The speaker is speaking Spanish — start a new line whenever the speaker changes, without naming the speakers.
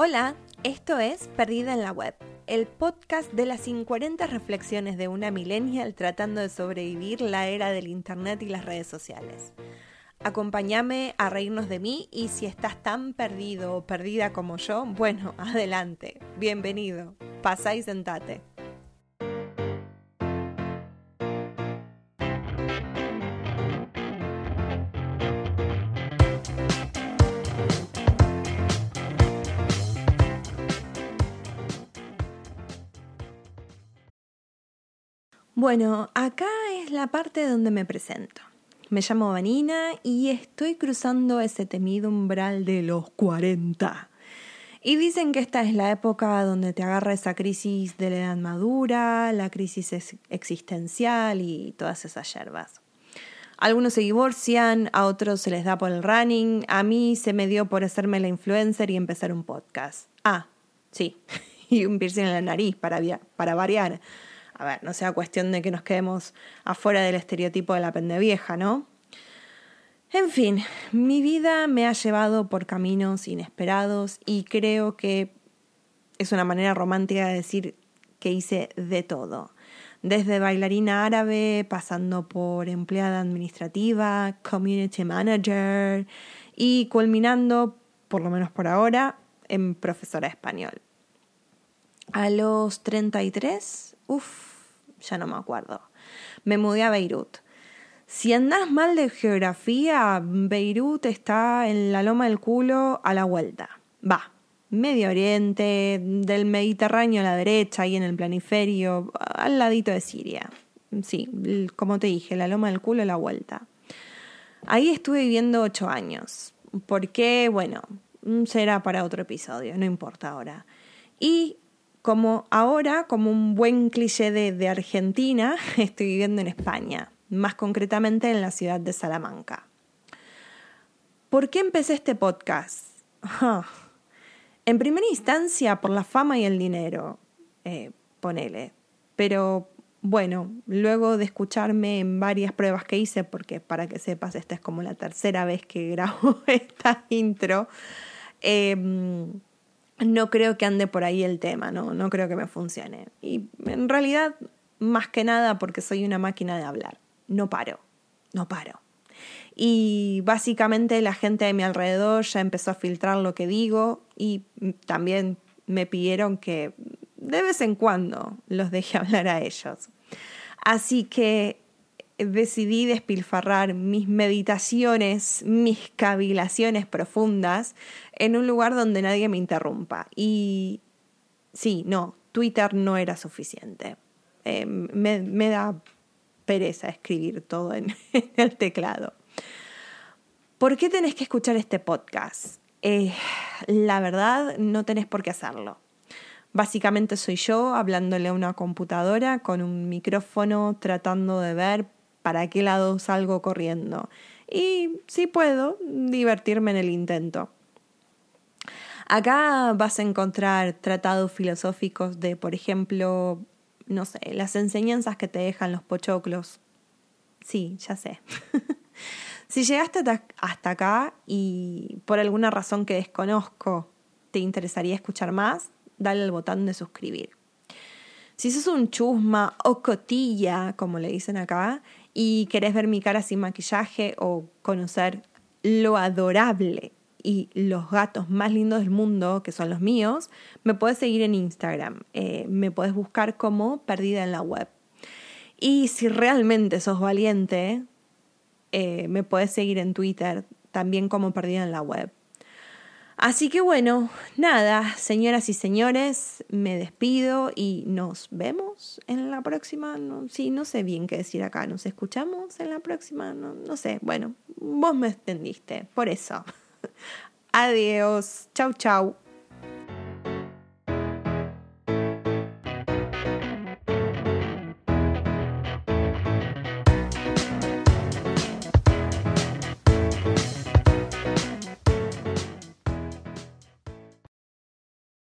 Hola, esto es Perdida en la Web, el podcast de las 50 reflexiones de una millennial tratando de sobrevivir la era del Internet y las redes sociales. Acompáñame a reírnos de mí y si estás tan perdido o perdida como yo, bueno, adelante, bienvenido, pasa y sentate. Bueno, acá es la parte donde me presento. Me llamo Vanina y estoy cruzando ese temido umbral de los 40. Y dicen que esta es la época donde te agarra esa crisis de la edad madura, la crisis existencial y todas esas yerbas. Algunos se divorcian, a otros se les da por el running, a mí se me dio por hacerme la influencer y empezar un podcast. Ah, sí, y un piercing en la nariz para, para variar a ver, no sea cuestión de que nos quedemos afuera del estereotipo de la vieja, ¿no? En fin, mi vida me ha llevado por caminos inesperados y creo que es una manera romántica de decir que hice de todo. Desde bailarina árabe, pasando por empleada administrativa, community manager y culminando, por lo menos por ahora, en profesora de español. A los 33, uff, ya no me acuerdo. Me mudé a Beirut. Si andás mal de geografía, Beirut está en la loma del culo a la vuelta. Va, Medio Oriente, del Mediterráneo a la derecha, ahí en el planiferio, al ladito de Siria. Sí, como te dije, la loma del culo a la vuelta. Ahí estuve viviendo ocho años. ¿Por qué? Bueno, será para otro episodio, no importa ahora. Y como ahora, como un buen cliché de, Argentina, estoy viviendo en España, más concretamente en la ciudad de Salamanca. ¿Por qué empecé este podcast? En primera instancia, por la fama y el dinero, eh, ponele. Pero bueno, luego de escucharme en varias pruebas que hice, porque para que sepas, esta es como la tercera vez que grabo esta intro, eh, no creo que ande por ahí el tema, no, no creo que me funcione. Y en realidad, más que nada porque soy una máquina de hablar. No paro, no paro. Y básicamente la gente de mi alrededor ya empezó a filtrar lo que digo y también me pidieron que de vez en cuando los deje hablar a ellos. Así que decidí despilfarrar mis meditaciones, mis cavilaciones profundas en un lugar donde nadie me interrumpa. Y sí, no, Twitter no era suficiente. Eh, me, da pereza escribir todo en, el teclado. ¿Por qué tenés que escuchar este podcast? Eh, la verdad, no tenés por qué hacerlo. Básicamente soy yo hablándole a una computadora con un micrófono tratando de ver para qué lado salgo corriendo. Y si puedo, divertirme en el intento. Acá vas a encontrar tratados filosóficos de, por ejemplo, no sé, las enseñanzas que te dejan los pochoclos. Sí, ya sé. si llegaste hasta acá y por alguna razón que desconozco te interesaría escuchar más, dale al botón de suscribir. Si sos un chusma o cotilla, como le dicen acá, y querés ver mi cara sin maquillaje o conocer lo adorable y los gatos más lindos del mundo, que son los míos, me puedes seguir en Instagram. Eh, me puedes buscar como Perdida en la Web. Y si realmente sos valiente, eh, me puedes seguir en Twitter, también como Perdida en la Web. Así que bueno, nada, señoras y señores, me despido y nos vemos en la próxima. No, sí, no sé bien qué decir acá. Nos escuchamos en la próxima. No, no sé. Bueno, vos me entendiste. Por eso. Adiós. Chau, chau.